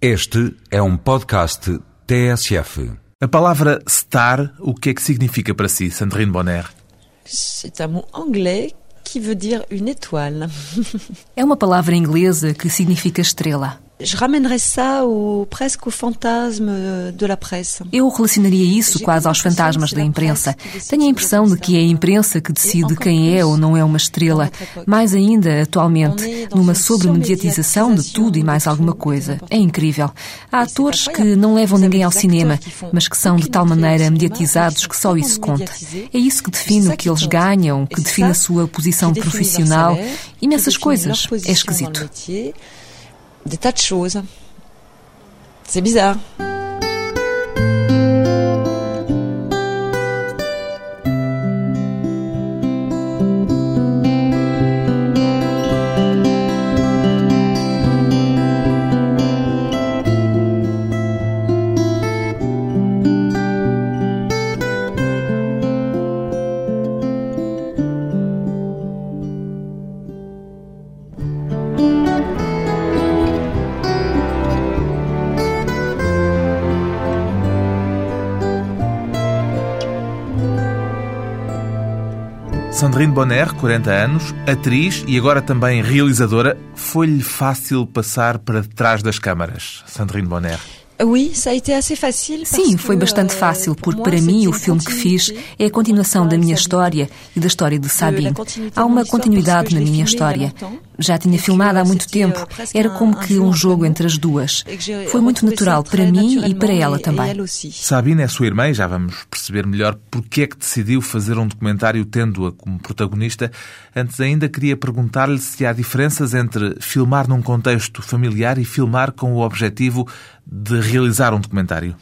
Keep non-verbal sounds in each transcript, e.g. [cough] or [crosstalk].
Este é um podcast TSF. A palavra star, o que é que significa para si, Sandrine Bonner? C'est un mot anglais qui veut dire une étoile. É uma palavra inglesa que significa estrela. Je ramènerais ça au, presque au fantasme de la presse. Eu relacionaria isso quase aos fantasmas da imprensa. Tenho a impressão de que é a imprensa que decide quem é ou não é uma estrela. Mais ainda, atualmente, numa sobremediatização de tudo e mais alguma coisa. É incrível. Há atores que não levam ninguém ao cinema, mas que são de tal maneira mediatizados que só isso conta. É isso que define o que eles ganham, que define a sua posição profissional. Imensas coisas. É esquisito. Des tas de choses. C'est bizarre. Sandrine Bonner, 40 anos, atriz e agora também realizadora. Foi-lhe fácil passar para trás das câmaras, Sandrine Bonner? Sim, foi bastante euh, fácil, porque para mim o filme que fiz é a continuação da minha história e da história de Sabine. Há uma continuidade na minha história. Já tinha filmado há muito tempo, era como que um jogo entre as duas. Foi muito natural para mim e para ela também. Sabine é sua irmã e já vamos perceber melhor porque é que decidiu fazer um documentário tendo-a como protagonista. Antes ainda queria perguntar-lhe se há diferenças entre filmar num contexto familiar e filmar com o objetivo de realizar um documentário.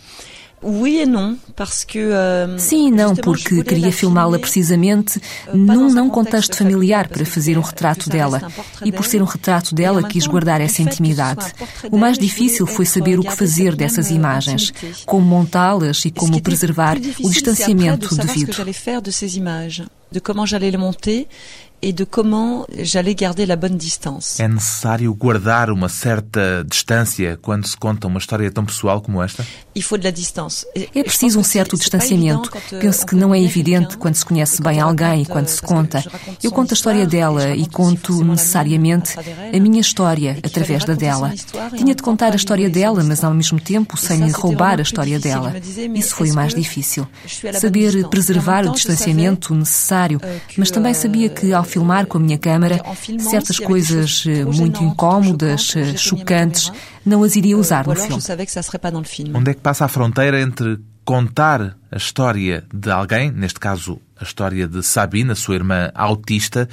Euh, Sim e não, porque queria filmá-la precisamente euh, num não contexto familiar para fazer um retrato dela. E por ser um retrato dela, quis guardar essa intimidade. O mais difícil foi saber o que fazer dessas imagens, como montá-las e como preservar o distanciamento devido. de comment j'allais le monter et de comment j'allais garder la bonne distance. É necessário guardar uma certa distância quando se conta uma história tão pessoal como esta? Il faut de la distance. É preciso um certo distanciamento. Euh, Penso que não é evidente quando se conhece bem alguém e quando se conta. Eu conto a história dela e conto necessariamente a minha história através da dela. Tinha de contar a história dela, mas ao mesmo tempo sem lhe roubar a história dela. Isso foi o mais difícil. Saber preservar o distanciamento necessário, euh, mas também sabia que ao filmar com a minha câmara, certas coisas eh, muito incómodas, eh, chocantes, não as iria usar no filme. Onde é que passa a fronteira entre contar a história de alguém, neste caso a história de Sabine, a sua irmã autista,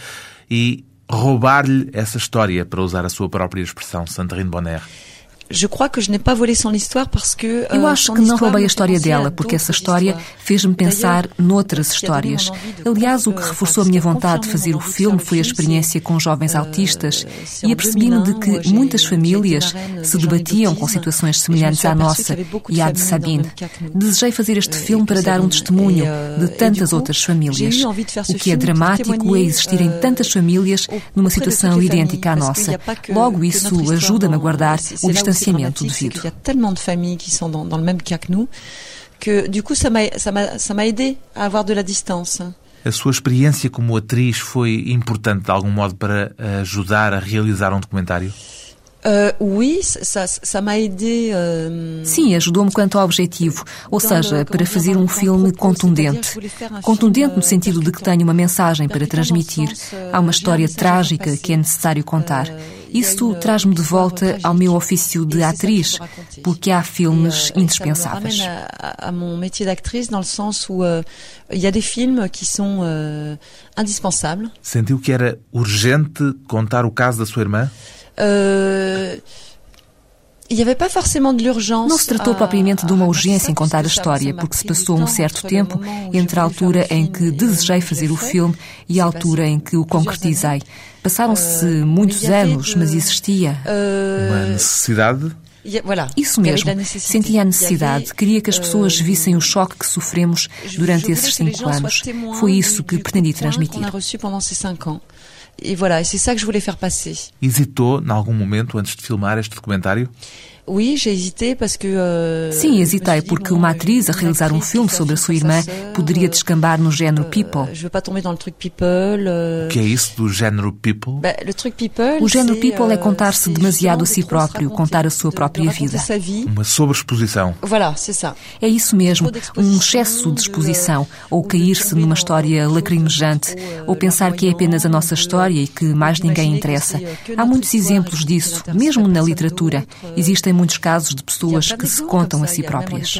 e roubar-lhe essa história, para usar a sua própria expressão, Sandrine Bonner? Eu acho que não roubei a história dela, porque essa história fez-me pensar noutras histórias. Aliás, o que reforçou a minha vontade de fazer o filme foi a experiência com jovens autistas e apercebi-me de que muitas famílias se debatiam com situações semelhantes à nossa e à de Sabine. Desejei fazer este filme para dar um testemunho de tantas outras famílias. O que é dramático é existirem tantas famílias numa situação idêntica à nossa. Logo, isso ajuda-me a guardar o distanciamento distanciamento devido. Il y a tellement de familles qui sont dans, dans le même cas que nous que du coup ça m'a ça aidé à avoir de la distance. A sua experiência como atriz foi importante de algum modo para ajudar a realizar um documentário? Uh, oui, ça, ça m'a aidé. Uh, Sim, ajudou-me quanto ao objetivo, ou seja, para fazer um filme contundente. Contundente no sentido de que tenho uma mensagem para transmitir. Há uma história trágica que é necessário contar. Isso traz-me de volta ao meu ofício de atriz, porque há filmes indispensáveis. A mon métier d'actrice dans le sens où il y a des films qui sont indispensables. Sentiu que era urgente contar o caso da sua irmã? Euh, Não se tratou propriamente de uma urgência em contar a história, porque se passou um certo tempo entre a altura em que desejei fazer o filme e a altura em que o concretizei. Passaram-se muitos anos, mas existia. Uma necessidade? Isso mesmo. Sentia a necessidade. Queria que as pessoas vissem o choque que sofremos durante esses cinco anos. Foi isso que pretendi transmitir. E voilà, c'est ça que je voulais faire passer. Hesitou, em algum momento, antes de filmar este documentário? Euh, Sim, hesitei porque uma atriz a realizar um filme sobre a sua irmã poderia descambar no género people. O que é isso do género people? O género people é contar-se demasiado a si próprio, contar a sua própria vida. Uma sobreexposição. É isso mesmo, um excesso de exposição, ou cair-se numa história lacrimejante, ou pensar que é apenas a nossa história e que mais ninguém interessa. Há muitos exemplos disso, mesmo na literatura. Existem muitos casos de pessoas que se contam a si próprias.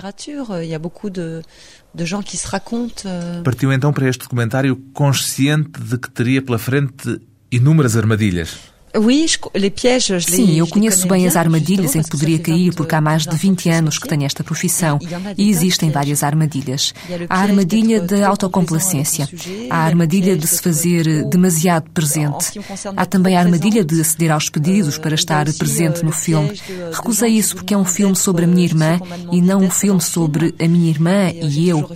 Partiu então para este documentário consciente de que teria pela frente inúmeras armadilhas. Sim, eu conheço bem as armadilhas em que poderia cair, porque há mais de 20 anos que tenho esta profissão e existem várias armadilhas. Há a armadilha da autocomplacência, há a armadilha de se fazer demasiado presente, há também a armadilha de aceder aos pedidos para estar presente no filme. Recusei isso porque é um filme sobre a minha irmã e não um filme sobre a minha irmã e eu.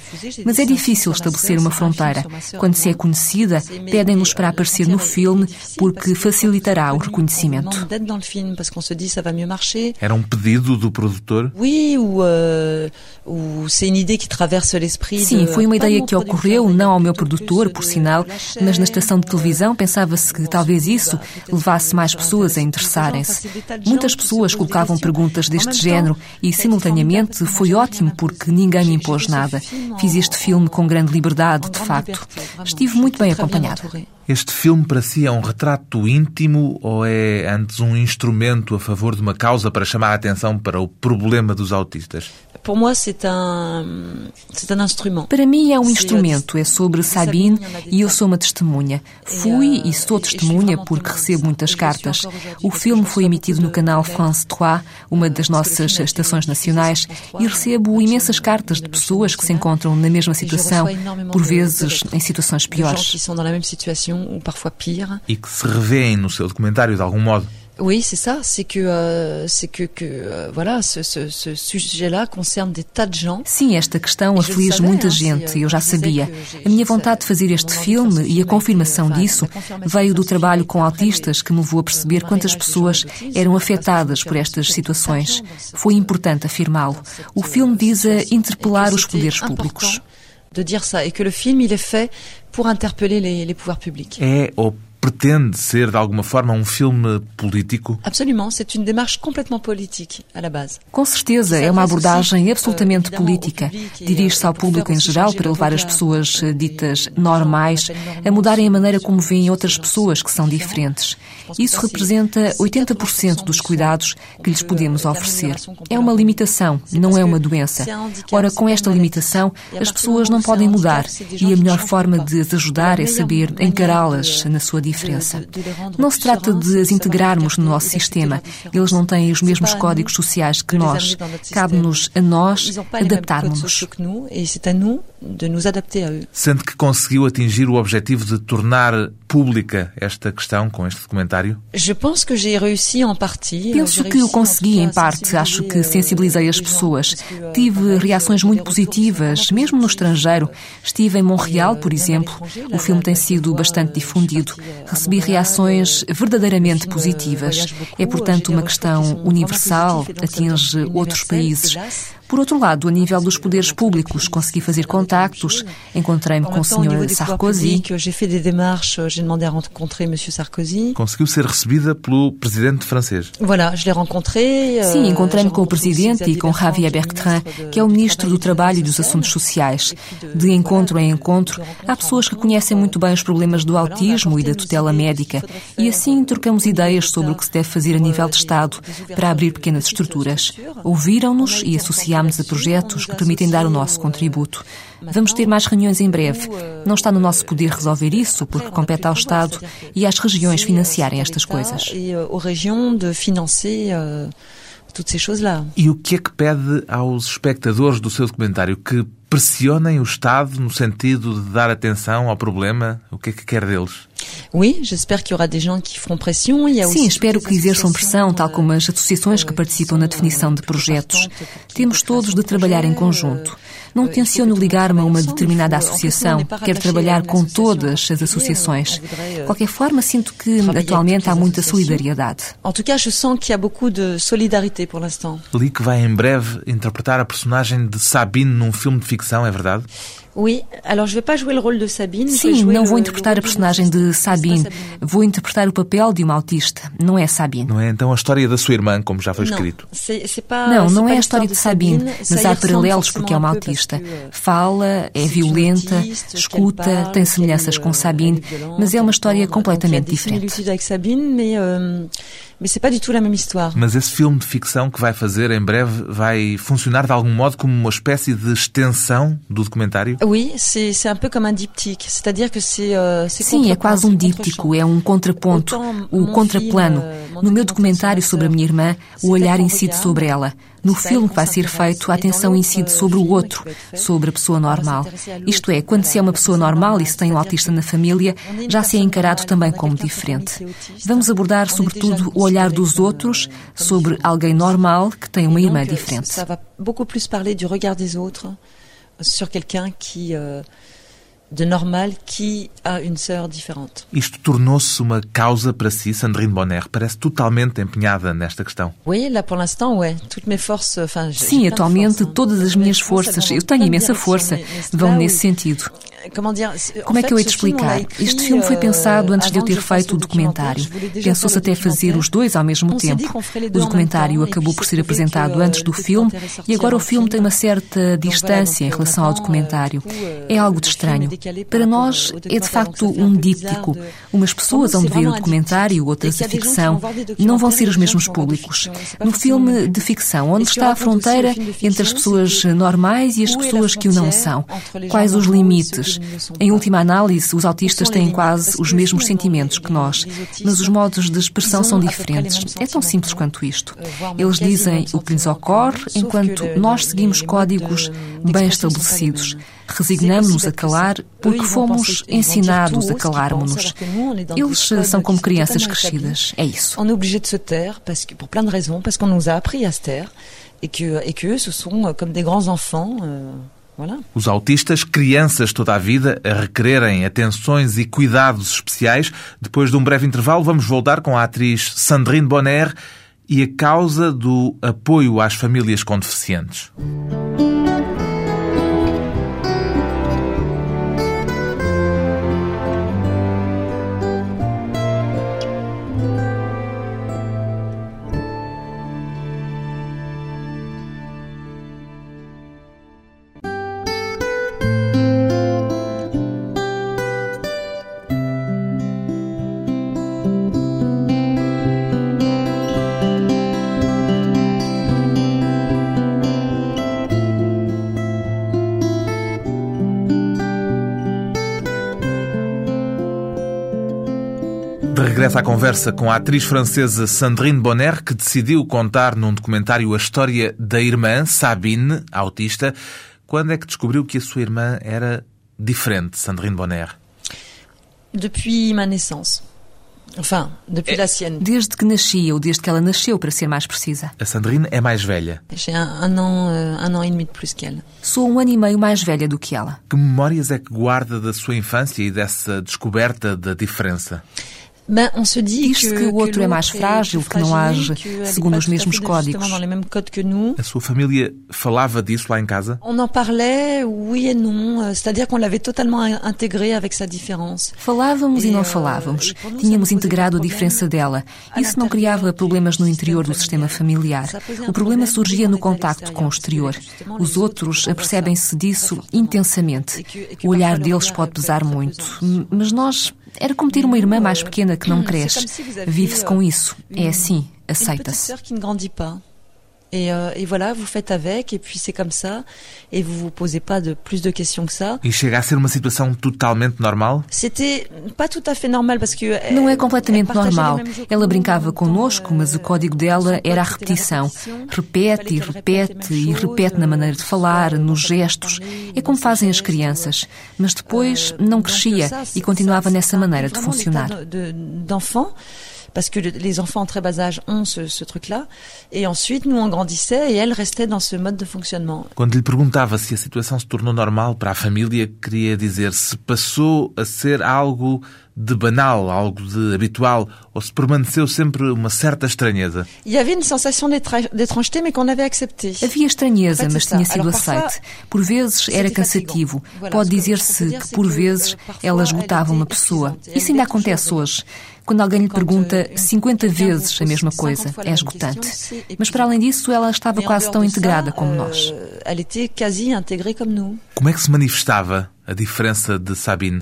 Mas é difícil estabelecer uma fronteira. Quando se é conhecida, pedem-nos para aparecer no filme porque facilitará o reconhecimento. Era um pedido do produtor? Euh, Sim, foi uma ideia que ocorreu, não ao meu produtor, por sinal, mas na estação de televisão pensava-se que talvez isso levasse mais pessoas a interessarem-se. Muitas pessoas colocavam perguntas deste género e, simultaneamente, foi ótimo porque ninguém me impôs nada. Fiz este filme com grande liberdade, de facto. Estive muito bem acompanhado. Este filme para si é um retrato íntimo ou é antes um instrumento a favor de uma causa para chamar a atenção para o problema dos autistas? Para mim é um instrumento, é sobre Sabine e eu sou uma testemunha. Fui e sou testemunha porque recebo muitas cartas. O filme foi emitido no canal France 3, uma das nossas estações nacionais, e recebo imensas cartas de pessoas que se encontram na mesma situação, por vezes em situações piores. E que se revêem no seu documentário de algum modo. Oui, c'est ça. C'est que, euh, c'est que, que euh, voilà, ce, ce, ce sujet-là concerne des tas de gens. Sim, esta questão aflige muita gente. Eu já sabia. A minha vontade de fazer este filme e a confirmação disso veio do trabalho com autistas que me levou a perceber quantas pessoas eram afetadas por estas situações. Foi importante afirmá-lo. O filme visa interpelar os poderes públicos. De dire ça et que le film il est fait pour interpeller les, les pouvoirs publics. É ou pretende ser de alguma forma um filme político? Absolument, c'est une démarche complètement politique à la base. Com certeza, é uma abordagem absolutamente política. Dirige-se ao público em geral para levar as pessoas eh, ditas normais a mudarem a maneira como veem outras pessoas que são diferentes. Isso representa 80% dos cuidados que lhes podemos oferecer. É uma limitação, não é uma doença. Ora, com esta limitação, as pessoas não podem mudar e a melhor forma de as ajudar é saber encará-las na sua diferença. Não se trata de as integrarmos no nosso sistema. Eles não têm os mesmos códigos sociais que nós. Cabe-nos a nós adaptarmos-nos de nos adapter a eux. Sente que conseguiu atingir o objetivo de tornar pública esta questão com este documentário? Penso que o consegui em parte. Acho que sensibilizei as pessoas. Tive reações muito positivas, mesmo no estrangeiro. Estive em Montreal, por exemplo. O filme tem sido bastante difundido. Recebi reações verdadeiramente positivas. É, portanto, uma questão universal, atinge outros países. Por outro lado, a nível dos poderes públicos, consegui fazer contactos, encontrei-me com o Sr. Sarkozy. Conseguiu ser recebida pelo presidente francês. Sim, encontrei-me com o presidente e com Javier Bertrand, que é o ministro do Trabalho e dos Assuntos Sociais. De encontro em encontro, há pessoas que conhecem muito bem os problemas do autismo e da tutela médica, e assim trocamos ideias sobre o que se deve fazer a nível de Estado para abrir pequenas estruturas. Ouviram-nos e associaram associámos a projetos que permitem dar o nosso contributo. Vamos ter mais reuniões em breve. Não está no nosso poder resolver isso, porque compete ao Estado e às regiões financiarem estas coisas. E o que é que pede aos espectadores do seu documentário? Que pressionem o Estado no sentido de dar atenção ao problema? O que é que quer deles? Sim, espero que exerçam pressão, tal como as associações que participam na definição de projetos. Temos todos de trabalhar em conjunto. Não tenciono ligar-me a uma determinada associação. Quero trabalhar com todas as associações. De qualquer forma, sinto que atualmente há muita solidariedade. En tout cas, je sens qu'il y a beaucoup de solidarité pour l'instant. Li que vai em breve interpretar a personagem de Sabine num filme de ficção, é verdade? Sim, não vou interpretar a personagem de Sabine. Vou interpretar o papel de uma autista. Não é Sabine. Não é então a história da sua irmã, como já foi escrito? Não, não é a história de Sabine, mas há paralelos porque é uma autista. Euh, Fala, é violenta, escuta, tem semelhanças com Sabine, mas é uma história completamente diferente. Mas c'est pas du tout la même histoire. Mas esse filme de ficção que vai fazer em breve vai funcionar de algum modo como uma espécie de extensão do documentário? Oui, c'est c'est un peu comme un diptyque, c'est-à-dire que c'est euh, Sim, é quase um díptico, é um contraponto, o contraplano. Euh, no meu documentário sobre a minha irmã, o olhar incide sobre ela. No filme que vai ser feito, a atenção incide sobre o outro, sobre a pessoa normal. Isto é, quando se é uma pessoa normal e se tem um autista na família, já se é encarado também como diferente. Vamos abordar, sobretudo, o olhar dos outros sobre alguém normal que tem uma irmã diferente. Ça va beaucoup plus parler du regard des autres sur quelqu'un qui euh, de normal qui a une sœur différente. Isto tornou-se uma causa para si, Sandrine Bonner. Parece totalmente empenhada nesta questão. Oui, là pour l'instant, ouais. Toutes mes forces, enfin, Sim, atualmente todas as minhas forças, eu tenho imensa força, vão nesse sentido. Como é que eu hei de explicar? Este filme foi pensado antes de eu ter feito o documentário. Pensou-se até fazer os dois ao mesmo tempo. O documentário acabou por ser apresentado antes do filme e agora o filme tem uma certa distância em relação ao documentário. É algo de estranho. Para nós é de facto um díptico. Umas pessoas vão ver o documentário, outras a ficção. Não vão ser os mesmos públicos. No filme de ficção, onde está a fronteira entre as pessoas normais e as pessoas que o não são? Quais os limites? Em última análise, os autistas têm quase os mesmos sentimentos que nós, mas os modos de expressão são diferentes. É tão simples quanto isto. Eles dizem o que lhes ocorre, enquanto nós seguimos códigos bem estabelecidos. Resignamos-nos a calar porque fomos ensinados a calarmos-nos. Eles são como crianças crescidas. É isso. On est obligé de se taire parce que, pour plein de raisons, parce qu'on nous a appris à se taire et que, et que eux, ce sont comme des grands enfants. Euh... Os autistas, crianças toda a vida, a requererem atenções e cuidados especiais. Depois de um breve intervalo, vamos voltar com a atriz Sandrine Bonner e a causa do apoio às famílias com deficientes. À conversa com a atriz francesa Sandrine Bonner, que decidiu contar num documentário a história da irmã, Sabine, autista. Quando é que descobriu que a sua irmã era diferente, Sandrine Bonner? Depuis ma naissance. Enfin, depuis la sienne. Desde que nasci, ou desde que ela nasceu, para ser mais precisa. A Sandrine é mais velha. J'ai un, un an, euh, un an et demi de plus qu'elle. Sou um ano e meio mais velha do que ela. Que memórias é que guarda da sua infância e dessa descoberta da diferença? Diz-se que o outro é mais frágil, que não age segundo os mesmos códigos. A sua família falava disso lá em casa? On en parlait, oui et non. C'est-à-dire qu'on l'avait totalement intégré avec sa différence. Falávamos e não euh, falávamos. Tínhamos integrado a diferença dela. Isso não criava problemas no interior do sistema familiar. O problema surgia no contacto com o exterior. Os outros apercebem-se disso intensamente. O olhar deles pode pesar muito. Mas nós era como ter uma irmã mais pequena que não cresce. Vive-se com isso. É assim, aceita-se. Et, euh, et, voilà, vous faites avec, et puis c'est comme ça, et vous vous posez pas de plus de questions que ça. E chega a ser uma situação totalmente normal? C'était pas tout à fait normal parce que não é completamente normal. Ela brincava connosco, mas o código dela era a repetição. Repete e repete e repete na maneira de falar, nos gestos. É como fazem as crianças. Mas depois não crescia e continuava nessa maneira de funcionar. D'enfant parce que les enfants en très bas âge ont ce, ce truc-là. Et ensuite, nous, on grandissait et elle restait dans ce mode de fonctionnement. Quando lhe perguntava se a situação se tornou normal para a família, queria dizer se passou a ser algo de banal, algo de habitual, ou se permaneceu sempre uma certa estranheza? Havia estranheza, mas tinha sido aceite. Por vezes era cansativo. Pode dizer-se que, por vezes, ela esgotava uma pessoa. Isso ainda acontece hoje. Quando alguém lhe pergunta 50 vezes a mesma coisa, é esgotante. Mas para além disso, ela estava quase tão integrada como nós. Nous. Como é que se manifestava a diferença de Sabine?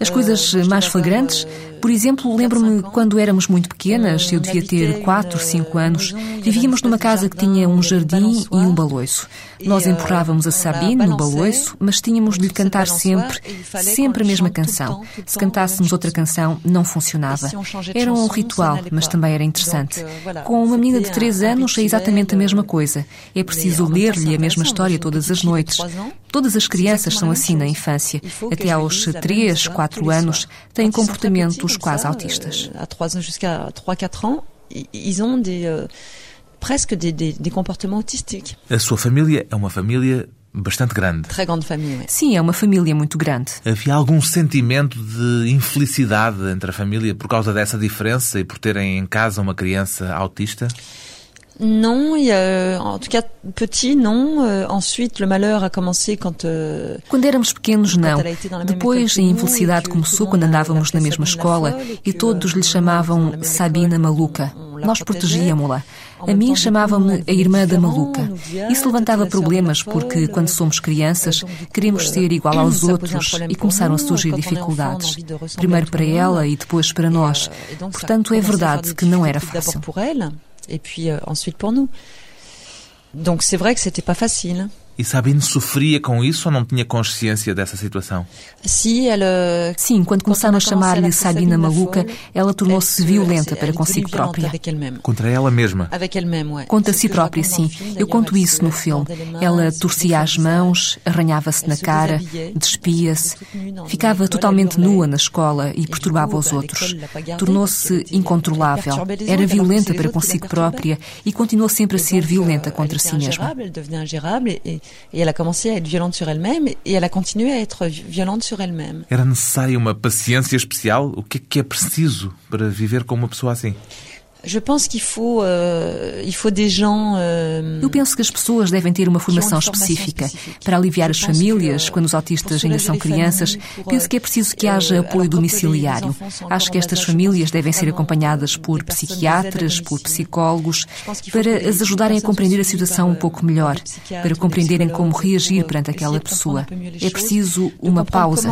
As coisas mais flagrantes, por exemplo, lembro-me quando éramos muito pequenas, eu devia ter 4, 5 anos, vivíamos numa casa que tinha um jardim e um baloiço. Nós empurrávamos a Sabine no baloiço, mas tínhamos de lhe cantar sempre, sempre a mesma canção. Se cantássemos outra canção, não funcionava. Era um ritual, mas também era interessante. Com uma menina de 3 anos é exatamente a mesma coisa. É preciso ler-lhe a mesma história todas as noites. Todas as crianças são assim na infância. Até aos 3, 4 anos têm comportamentos quase autistas. À 3 ans jusqu'à 3, 4 ans, ils ont des presque des, des, des comportements autistiques. A sua família é uma família bastante grande. Très grande oui. Sim, é uma família muito grande. Havia algum sentimento de infelicidade entre a família por causa dessa diferença e por terem em casa uma criança autista? Non, il y a, en tout cas petit, non. Euh, ensuite, le malheur a commencé quand. Euh, quando éramos pequenos, não. Depois, a infelicidade começou quando andávamos na mesma escola e todos lhe chamavam Sabina Maluca. Nós protegíamos-la. A mim chamavam-me a irmã da maluca. Isso levantava problemas porque, quando somos crianças, queremos ser igual aos outros e começaram a surgir dificuldades. Primeiro para ela e depois para nós. Portanto, é verdade que não era fácil. Et puis euh, ensuite pour nous. Donc c'est vrai que c'était pas facile. E Sabine sofria com isso ou não tinha consciência dessa situação? Sim, ela... Sim, quando começaram a chamar-lhe Sabina maluca, ela tornou-se violenta para consigo própria. Contra ela mesma? Contra si própria, sim. Eu conto isso no filme. Ela torcia as mãos, arranhava-se na cara, despia-se, ficava totalmente nua na escola e perturbava os outros. Tornou-se incontrolável. Era violenta para consigo própria e continuou sempre a ser violenta contra si mesma. Et elle a commencé à être violente sur elle-même et elle a à être violente sur elle-même. Era necessária uma paciência especial? O que é que é preciso para viver com uma pessoa assim? Je pense qu'il faut, uh, il faut des gens, uh, Eu penso que as pessoas devem ter uma formação específica para aliviar as famílias quando os autistas ainda são crianças. Penso que é preciso que haja apoio domiciliário. Acho que estas famílias devem ser acompanhadas por psiquiatras, por psicólogos, para as ajudarem a compreender a situação um pouco melhor, para compreenderem como reagir perante aquela pessoa. É preciso uma pausa.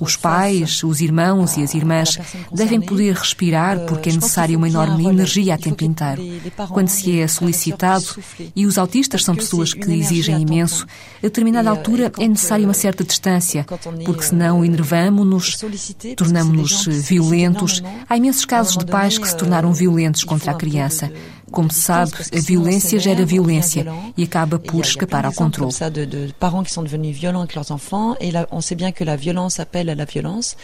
Os pais, os irmãos e as irmãs devem poder respirar porque é necessária uma enorme energia a tempo inteiro. Quando se é solicitado, e os autistas são pessoas que exigem imenso, a determinada altura é necessária uma certa distância, porque senão enervamos-nos, tornamos-nos violentos. Há imensos casos de pais que se tornaram violentos contra a criança. Como se sabe, a violência gera violência e acaba por escapar ao controle. parents qui sont devenus violents avec leurs enfants et là, on sait bien que la violence appelle à la violence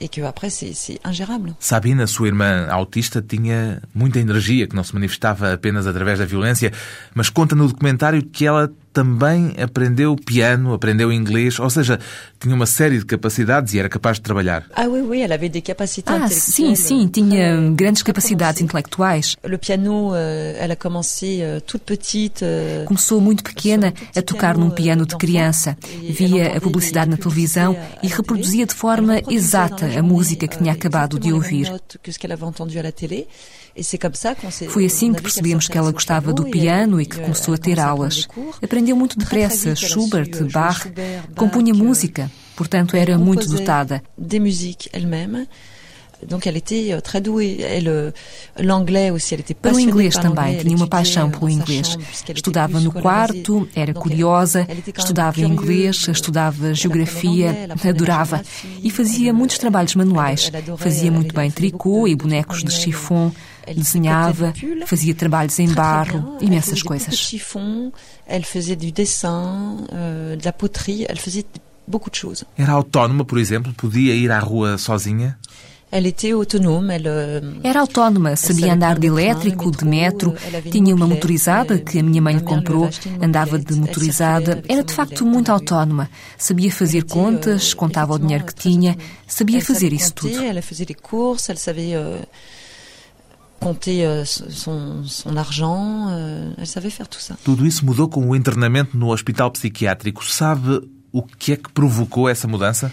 et que après c'est ingérable. Sabine, a sua irmã autista, tinha muita energia que não se manifestava apenas através da violência, mas conta no documentário que ela também aprendeu piano, aprendeu inglês, ou seja, tinha uma série de capacidades e era capaz de trabalhar. Ah, oui, oui, elle avait des capacités ah sim, sim, tinha grandes capacidades intelectuais. Le piano, elle a commencé toute petite. Começou muito pequena a tocar num piano de criança. Via a publicidade na televisão e reproduzia de forma exata a música que tinha acabado de ouvir. Foi assim que percebemos que ela gostava do piano e que começou a ter aulas. Aprendeu muito depressa Schubert, Bach, compunha música, portanto era muito dotada. Donc elle était euh, très douée. Elle, l'anglais aussi, elle était Para o inglês também, tinha uma paixão pelo inglês. Estudava no quarto, era curiosa, estudava inglês, estudava geografia, adorava. E fazia muitos trabalhos manuais. Fazia muito bem tricô e bonecos de chiffon desenhava, fazia trabalhos em barro, imensas coisas. Elle faisait du dessin, euh, de la poterie, elle faisait beaucoup de choses. Era autónoma, por exemplo? Podia ir à rua sozinha? Euh, Era autónoma, sabia andar de elétrico, de metro, tinha uma motorizada que a minha mãe lhe comprou, andava de motorizada, era de facto muito autónoma, sabia fazer contas, contava o dinheiro que tinha, sabia fazer isso tudo. Courses, elle savait euh, compter euh, son, son argent, euh, elle savait faire tout ça. Tudo isso mudou com o internamento no hospital psiquiátrico. Sabe o que é que provocou essa mudança?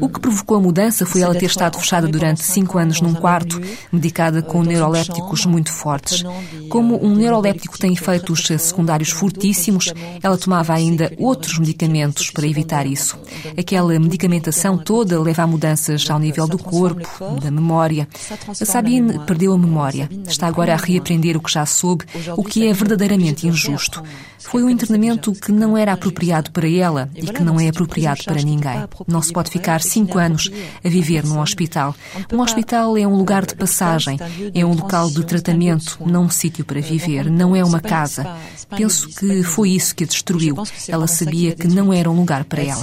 O que provocou a mudança foi ela ter estado fechada durante cinco anos num quarto, medicada com neurolépticos muito fortes. Como um neuroléptico tem efeitos secundários fortíssimos, ela tomava ainda outros medicamentos para evitar isso. Aquela medicamentação toda leva a mudanças ao nível do corpo, da memória. A Sabine perdeu a memória. Está agora a reaprender o que já soube, o que é verdadeiramente injusto. Foi um internamento que não era apropriado para ela e que não é apropriado para ninguém. Não se pode ficar cinco anos a viver num hospital. Um hospital é um lugar de passagem, é um local de tratamento, não um sítio para viver, não é uma casa. Penso que foi isso que a destruiu. Ela sabia que não era um lugar para ela.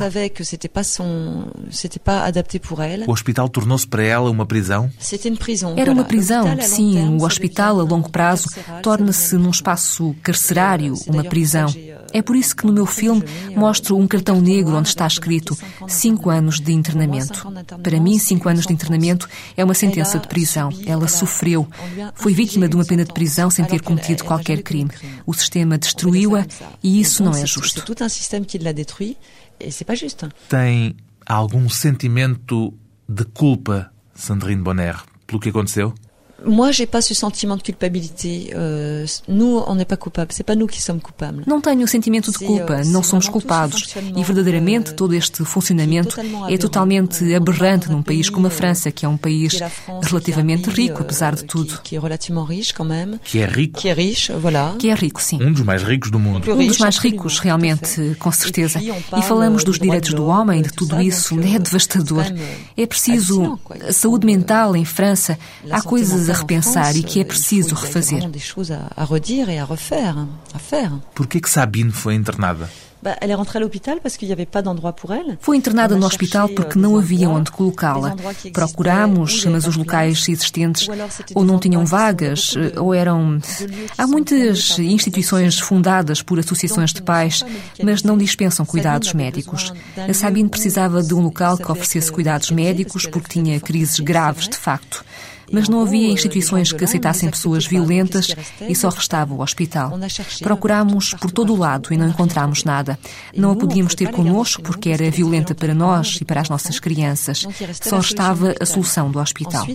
O hospital tornou-se para ela uma prisão? Era uma prisão, long sim. terme, O hospital, a longo prazo, torna-se num espaço carcerário, uma prisão. É por isso que no meu filme mostro um cartão negro onde está escrito cinco anos de internamento. Para mim, cinco anos de internamento é uma sentença de prisão. Ela sofreu. Foi vítima de uma pena de prisão sem ter cometido qualquer crime. O sistema destruiu-a e isso não é justo. pas juste. Tem algum sentimento de culpa, Sandrine Bonner, pelo que aconteceu? Moi, j'ai pas ce sentiment de culpabilité. Euh, nous, on n'est pas coupables. C'est pas nous qui sommes coupables. Não tenho o sentimento de culpa, não somos culpados. E verdadeiramente todo este funcionamento é totalmente aberrante num país como a França, que é um país relativamente rico, apesar de tudo. Qui est relativement riche quand même. Que é rico? Qui est riche, voilà. Que é rico, sim. Um dos mais ricos do mundo. Um dos mais ricos, realmente, com certeza. E falamos dos direitos do homem, de tudo isso. É devastador. É preciso. A saúde mental em França, há coisas a repensar e que é preciso refazer. Por que que Sabine foi internada? Foi internada no hospital porque não havia onde colocá-la. Procurámos, mas os locais existentes ou não tinham vagas, ou eram. Há muitas instituições fundadas por associações de pais, mas não dispensam cuidados médicos. A Sabine precisava de um local que oferecesse cuidados médicos porque tinha crises graves, de facto. Mas não havia instituições que aceitassem pessoas violentas e só restava o hospital. Procurámos por todo o lado e não encontramos nada. Não a podíamos ter connosco porque era violenta para nós e para as nossas crianças. Só restava a solução do hospital.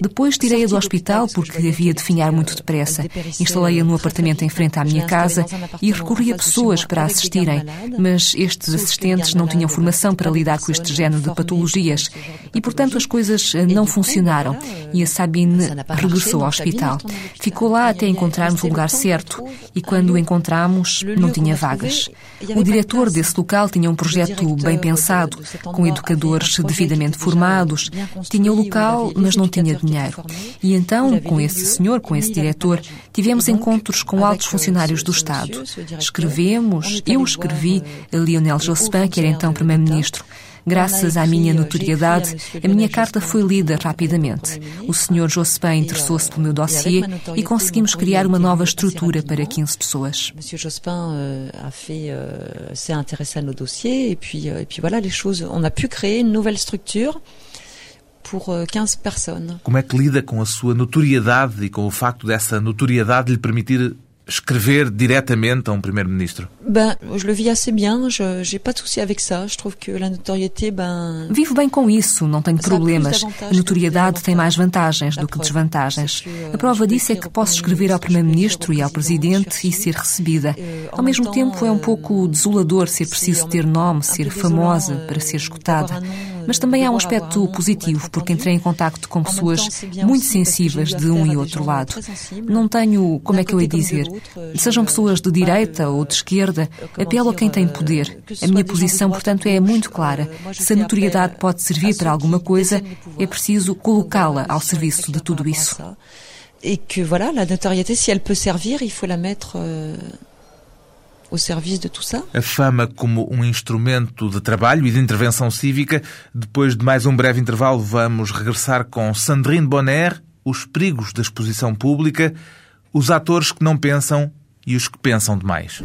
Depois tirei-a do hospital porque havia de finhar muito depressa. Instalei-a no apartamento em frente à minha casa e recorri a pessoas para assistirem, mas estes assistentes não tinham formação para lidar com este género de patologias e, portanto, as coisas não funcionaram. E a Sabine regressou ao hospital. Ficou lá até encontrarmos o lugar certo e quando o encontramos não tinha vagas. O diretor desse local tinha um projeto bem pensado, com educadores devidamente formados, tinha o local, mas não tinha dinheiro. E então, com esse senhor, com esse diretor, tivemos encontros com altos funcionários do Estado. Escrevemos, eu escrevi a Lionel Jospin, que era então primeiro-ministro. Graças à minha notoriedade, a minha carta foi lida rapidamente. O Sr. Jospin interessou-se pelo meu dossiê e conseguimos criar uma nova estrutura para 15 pessoas. Monsieur Jospin euh, a fait, euh, s'est intéressé à nos dossiers et puis, euh, et puis voilà les choses. On a pu créer une nouvelle structure pour euh, 15 personnes. Como é que lida com a sua notoriedade e com o facto dessa notoriedade lhe permitir escrever diretamente a um primeiro-ministro? Ben, je le vis assez bien. Je j'ai pas de souci avec ça. Je trouve que la notoriété, ben. Vivo bem com isso, não tenho problemas. A notoriedade tem mais vantagens do que desvantagens. A prova disso é que posso escrever ao Primeiro-Ministro e ao Presidente e ser recebida. Ao mesmo tempo, é um pouco desolador ser preciso ter nome, ser famosa para ser escutada. Mas também há um aspecto positivo, porque entrei em contacto com pessoas muito sensíveis de um e outro lado. Não tenho, como é que eu ia dizer, sejam pessoas de direita ou de esquerda, apelo a quem tem poder. A minha posição, portanto, é muito clara. Se a notoriedade pode servir para alguma coisa, é preciso colocá-la ao serviço de tudo isso. E que, voilà, la notoriété, si elle peut servir, il faut la mettre euh, au service de tout ça. A fama como um instrumento de trabalho e de intervenção cívica. Depois de mais um breve intervalo, vamos regressar com Sandrine Bonner, os perigos da exposição pública, os atores que não pensam e os que pensam demais.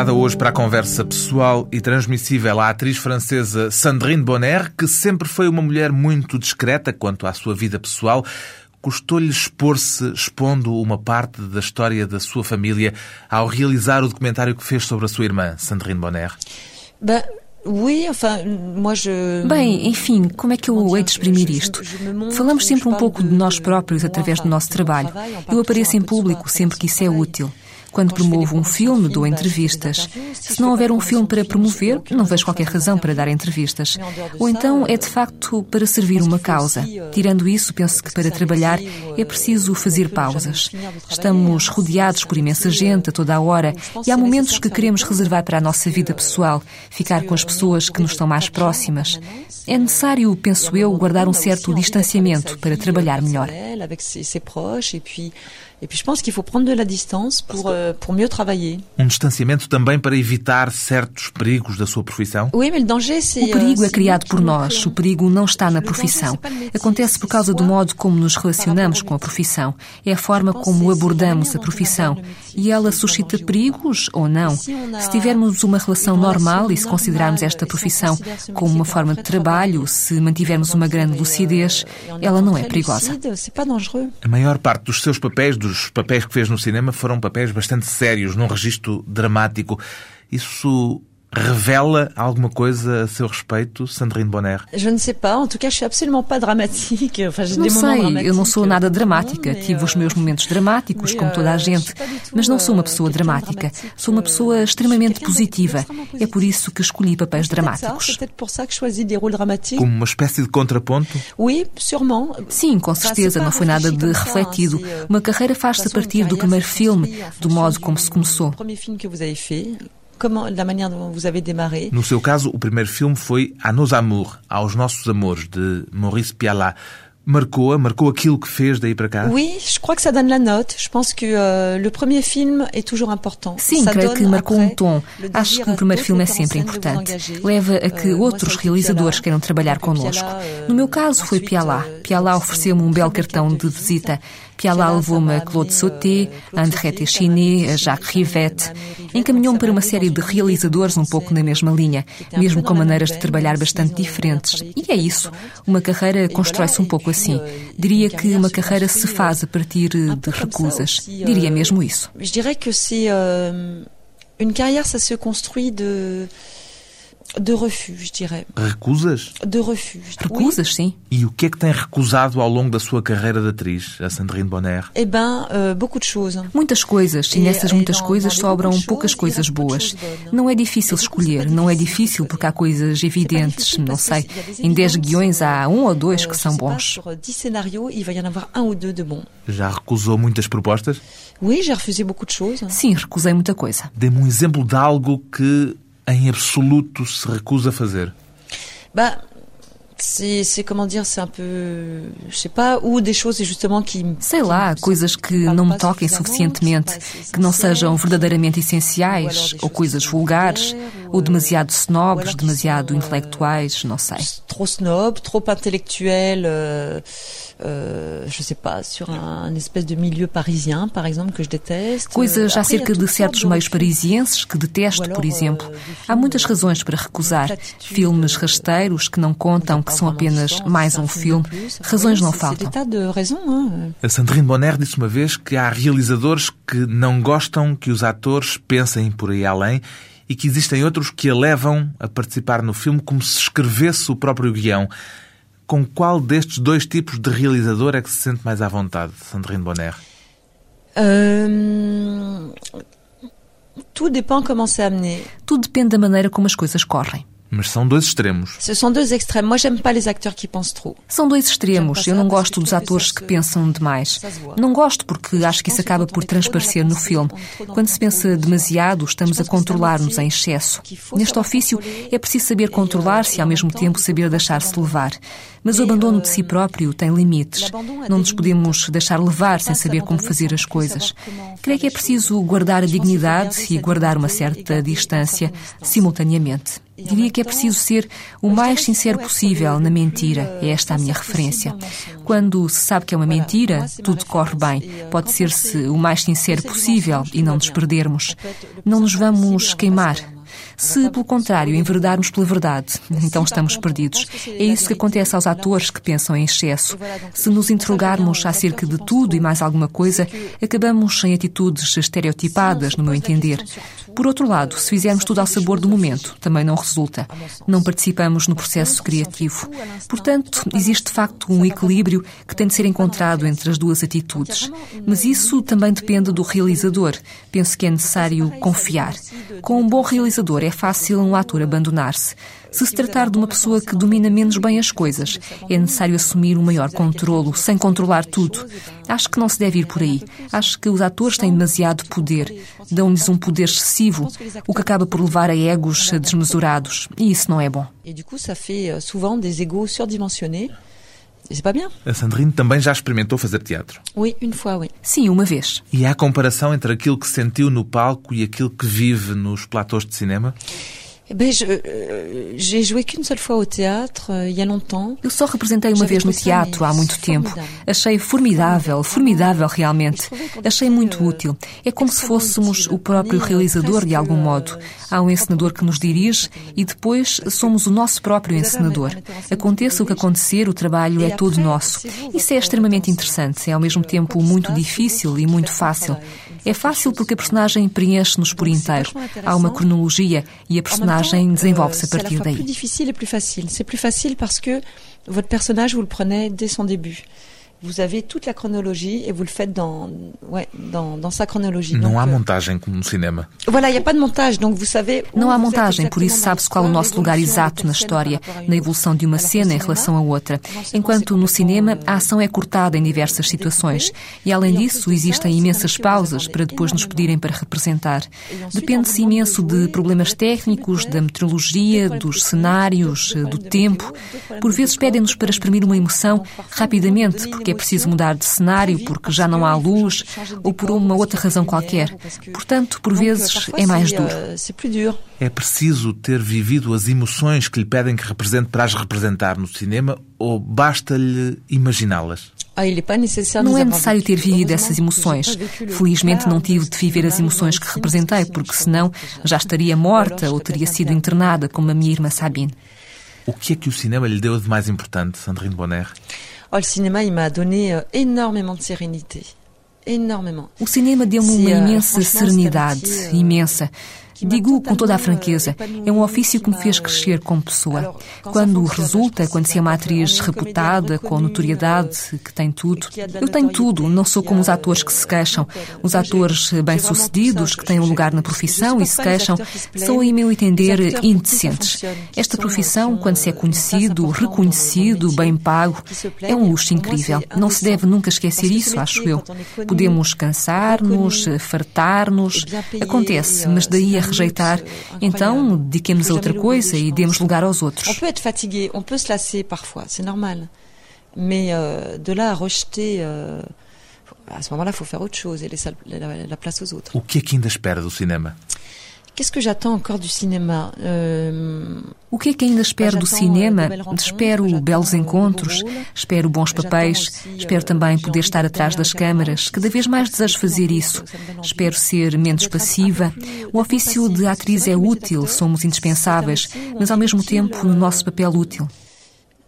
Convidada hoje para a conversa pessoal e transmissível a atriz francesa Sandrine Bonner, que sempre foi uma mulher muito discreta quanto à sua vida pessoal. Custou-lhe expor-se expondo uma parte da história da sua família ao realizar o documentário que fez sobre a sua irmã, Sandrine Bonner? Bem, enfim, como é que eu hei de exprimir isto? Falamos sempre um pouco de nós próprios através do nosso trabalho. Eu apareço em público sempre que isso é útil. Quando promovo um filme, dou entrevistas. Se não houver um filme para promover, não vejo qualquer razão para dar entrevistas. Ou então é de facto para servir uma causa. Tirando isso, penso que para trabalhar é preciso fazer pausas. Estamos rodeados por imensa gente a toda a hora e há momentos que queremos reservar para a nossa vida pessoal, ficar com as pessoas que nos estão mais próximas. É necessário, penso eu, guardar um certo distanciamento para trabalhar melhor. Et puis je pense qu'il faut prendre de la distance pour, euh, pour mieux travailler. Um distanciamento também para evitar certos perigos da sua profissão? Oui, mais le danger, c'est... O perigo é criado por nós. O perigo não está na profissão. Acontece por causa do modo como nos relacionamos com a profissão. É a forma como abordamos a profissão. E ela suscita perigos ou não. Se tivermos uma relação normal e se considerarmos esta profissão como uma forma de trabalho, se mantivermos uma grande lucidez, ela não é perigosa. A maior parte dos seus papéis, dos os papéis que fez no cinema foram papéis bastante sérios, num registro dramático. Isso revela alguma coisa a seu respeito, Sandrine Bonner? Je ne sais pas. En tout cas, je suis absolument pas dramatique. [laughs] Enfin, não sei, eu não sou nada dramática. Tive os meus momentos dramáticos, como toda a gente, mas não sou uma pessoa dramática. Sou uma pessoa extremamente positiva. É por isso que escolhi papéis dramáticos. Como uma espécie de contraponto? Sim, com certeza. Não foi nada de refletido. Uma carreira faz-se a partir do primeiro filme, do modo como se começou. Comment, da maneira dont vous avez démarré. No seu caso, o primeiro filme foi A nos amours, Aos Nossos Amores, de Maurice Pialat. Marcou-a, marcou aquilo que fez daí para cá? Oui, je crois que ça donne la note. Je pense que uh, le premier film est toujours important. Sim, ça creio que marcou um tom. Acho que o primeiro filme é sempre importante. Leva a que euh, outros realizadores queiram trabalhar connosco. No meu caso foi Pialat. Pialat ofereceu-me um belo cartão de visita. Pialat levou-me a Claude Sauté, André Téchiné, a Jacques Rivette. Encaminhou-me para uma série de realizadores um pouco na mesma linha, mesmo com maneiras de trabalhar bastante diferentes. E é isso. Uma carreira constrói-se um pouco assim. Diria que uma carreira se faz a partir de recusas. Diria mesmo isso. Je dirais que une carrière ça se construit de de refus, je dirais. Recusas? De refus. Recusas, oui. sim. E o que é que tem recusado ao longo da sua carreira de atriz, a Sandrine Bonner? Eh ben, uh, beaucoup de choses. Muitas coisas, e nessas muitas coisas sobram poucas coisas boas. Não é difícil escolher, não é difícil porque há coisas evidentes, não sei. Em 10 guiões há um ou dois que são bons. Já recusou muitas propostas? Oui, j'ai refusé beaucoup de choses. Sim, recusei muita coisa. Dê-me um exemplo de algo que em absoluto se recusa a fazer? Bah, c'est comment dire, c'est un peu, je sais pas, ou des choses justement qui Sei lá, coisas que não me toquem suficientemente, que não sejam verdadeiramente essenciais, ou coisas vulgares, Ou demasiado snobs, demasiado intelectuais, não sei. Trop snob, trop intellectuel, euh, euh, je sais pas, sur un, espèce de milieu parisien, par exemple, que je déteste. Coisas acerca de certos meios parisienses que detesto, por exemplo. Há muitas razões para recusar. Filmes rasteiros que não contam, que são apenas mais um filme. Razões não faltam. A Sandrine Bonner disse uma vez que há realizadores que não gostam que os atores pensem por aí além e que existem outros que a levam a participar no filme como se escrevesse o próprio guião. Com qual destes dois tipos de realizador é que se sente mais à vontade, Sandrine Bonner? Hum, tudo depende Tudo depende da maneira como as coisas correm. Mas são dois extremos. São dois extremos. Moi, j'aime pas les acteurs qui pensent trop. São dois extremos. Eu não gosto dos atores que pensam demais. Não gosto porque acho que isso acaba por transparecer no filme. Quando se pensa demasiado, estamos a controlar-nos em excesso. Neste ofício, é preciso saber controlar-se e ao mesmo tempo saber deixar-se levar. Mas o abandono de si próprio tem limites. Não nos podemos deixar levar sem saber como fazer as coisas. Creio que é preciso guardar a dignidade e guardar uma certa distância simultaneamente. Diria que é preciso ser o mais sincero possível na mentira. É esta a minha referência. Quando se sabe que é uma mentira, tudo corre bem. Pode ser-se o mais sincero possível e não nos perdermos. Não nos vamos queimar. Se, pelo contrário, enverdarmos pela verdade, então estamos perdidos. É isso que acontece aos atores que pensam em excesso. Se nos interrogarmos acerca de tudo e mais alguma coisa, acabamos em atitudes estereotipadas, no meu entender. Por outro lado, se fizermos tudo ao sabor do momento, também não resulta. Não participamos no processo criativo. Portanto, existe de facto um equilíbrio que tem de ser encontrado entre as duas atitudes. Mas isso também depende do realizador. Penso que é necessário confiar. Com um bom realizador é fácil um ator abandonar-se. Se se tratar de uma pessoa que domina menos bem as coisas, é necessário assumir um maior controlo, sem controlar tudo. Acho que não se deve ir por aí. Acho que os atores têm demasiado poder. Dão-lhes um poder excessivo, o que acaba por levar a egos desmesurados. E isso não é bom. E, du coup, fait euh, souvent des égos surdimensionnés. C'est pas bien. A Sandrine também já experimentou fazer teatro. Oui, une fois, oui. Sim, uma vez. E há comparação entre aquilo que sentiu no palco e aquilo que vive nos platós de cinema? Eh ben, euh, j'ai joué qu'une seule fois au théâtre, euh, il y a longtemps. Eu só representei uma vez no teatro há muito tempo. Achei formidável, formidável realmente. Achei muito útil. É como se fôssemos o próprio realizador de algum modo. Há um encenador que nos dirige e depois somos o nosso próprio encenador. Aconteça o que acontecer, o trabalho é todo nosso. Isso é extremamente interessante, é ao mesmo tempo muito difícil e muito fácil. É fácil porque a personagem preenche-nos por inteiro. Há uma cronologia e a personagem desenvolve-se a partir daí. C'est plus difficile et plus facile. C'est plus facile parce que votre personnage, vous le prenez dès son début vous avez toute la chronologie et vous le faites dans, ouais, dans, dans sa chronologie. Não donc, há montagem como no cinema. Voilà, il n'y a pas de montage, donc vous savez. Não há montagem, por isso sabe-se qual é o nosso lugar exato na história, na evolução de uma cena em relação a outra. Enquanto no cinema a ação é cortada em diversas situações e além disso existem imensas pausas para depois nos pedirem para representar. Depende-se imenso de problemas técnicos, da meteorologia, dos cenários, do tempo. Por vezes pedem-nos para exprimir uma emoção rapidamente, porque é preciso mudar de cenário porque já não há luz ou por uma outra razão qualquer. Portanto, por vezes é mais duro. É preciso ter vivido as emoções que lhe pedem que represente para as representar no cinema ou basta-lhe imaginá-las? Não é necessário ter vivido essas emoções. Felizmente não tive de viver as emoções que representei, porque senão já estaria morta ou teria sido internada, como a minha irmã Sabine. O que é que o cinema lhe deu de mais importante, Sandrine Bonner? Oh, le cinéma, il m'a donné euh, énormément de sérénité. O cinema deu-me uma euh, imensa serenidade, euh, imensa. Digo com toda a franqueza, é um ofício que me fez crescer como pessoa. Quando resulta, quando se é uma atriz reputada, com notoriedade, que tem tudo, eu tenho tudo, não sou como os atores que se queixam. Os atores bem-sucedidos, que têm um lugar na profissão e se queixam, são, em meu entender, indecentes. Esta profissão, quando se é conhecido, reconhecido, bem pago, é um luxo incrível. Não se deve nunca esquecer isso, acho eu. Podemos cansar-nos, fartar-nos, acontece, mas daí a rejeitar, então dediquemos a outra coisa e demos lugar aos outros. On peut être fatigué, on peut se lasser parfois, c'est normal. Mais euh, de là à rejeter, euh, à ce moment-là, il faut faire autre chose et laisser la, la, la place aux autres. O que é que ainda espera do cinema? Euh... O que é que ainda espero do cinema? Espero belos encontros, espero bons papéis, espero também poder estar atrás das câmaras. Cada vez mais desejo fazer isso. Espero ser menos passiva. O ofício de atriz é útil, somos indispensáveis, mas ao mesmo tempo o nosso papel útil.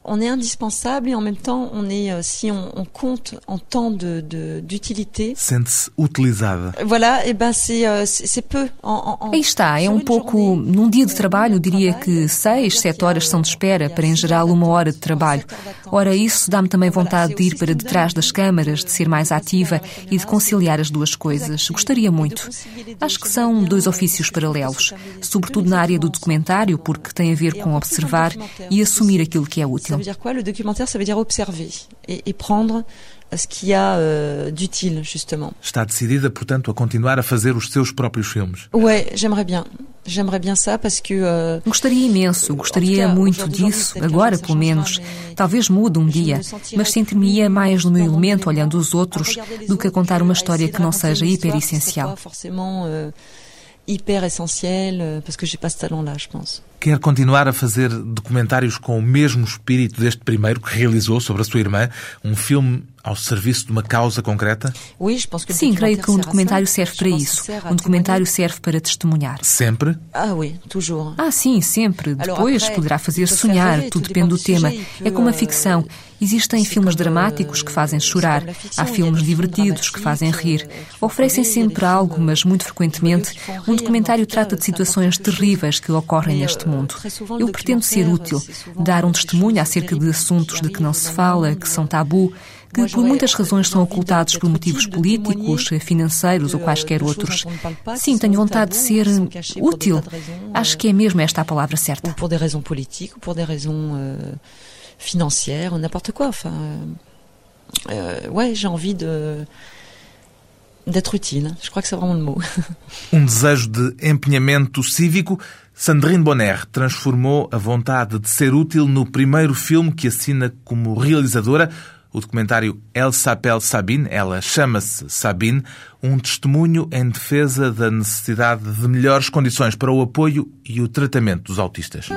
On est indispensable et en même temps, on est, euh, si on, on compte en temps de, d'utilité. Sente-se utilizada. Voilà, et ben c'est, euh, c'est peu. En, en, Aí está, é um pouco. Num dia de trabalho, diria que seis, sete horas são de espera, para em geral uma hora de trabalho. Ora, isso dá-me também vontade de ir para detrás das câmaras, de ser mais ativa e de conciliar as duas coisas. Gostaria muito. Acho que são dois ofícios paralelos, sobretudo na área do documentário, porque tem a ver com observar e assumir aquilo que é útil. Ça veut dire quoi Le documentaire, ça veut dire observer et, et prendre ce qu'il y a euh, d'utile, justement. Está decidida, portanto, a continuar a fazer os seus próprios filmes? Ouais, j'aimerais bien. J'aimerais bien ça parce que euh, Gostaria imenso, gostaria muito disso, agora pelo menos. Talvez mude um dia, mas sentir-me-ia mais no meu elemento olhando os outros do que a contar uma história que não seja hiper essencial. Euh, hyper essentiel, euh, parce que j'ai pas ce talent-là, je pense. Quer continuar a fazer documentários com o mesmo espírito deste primeiro que realizou sobre a sua irmã, um filme ao serviço de uma causa concreta? Sim, creio que um documentário serve para isso. Um documentário serve para testemunhar. Sempre? Ah. Ah, sim, sempre. Depois poderá fazer sonhar, tudo depende do tema. É como a ficção. Existem filmes dramáticos que fazem chorar, há filmes divertidos que fazem rir. Oferecem sempre algo, mas muito frequentemente um documentário trata de situações terríveis que ocorrem neste mundo. Eu pretendo ser útil, dar um testemunho acerca de assuntos de que não se fala, que são tabu, que por muitas razões são ocultados por motivos políticos, financeiros ou quaisquer outros. Sim, tenho vontade de ser útil. Acho que é mesmo esta a palavra certa. Por des raisons politiques, por des raisons euh, financières, n'importe quoi. Enfin, euh, ouais, j'ai envie de d'être utile. Je crois que c'est vraiment le mot. Um desejo de empenhamento cívico. Sandrine Bonner transformou a vontade de ser útil no primeiro filme que assina como realizadora, o documentário Elle s'appelle Sabine, ela chama-se Sabine, um testemunho em defesa da necessidade de melhores condições para o apoio e o tratamento dos autistas.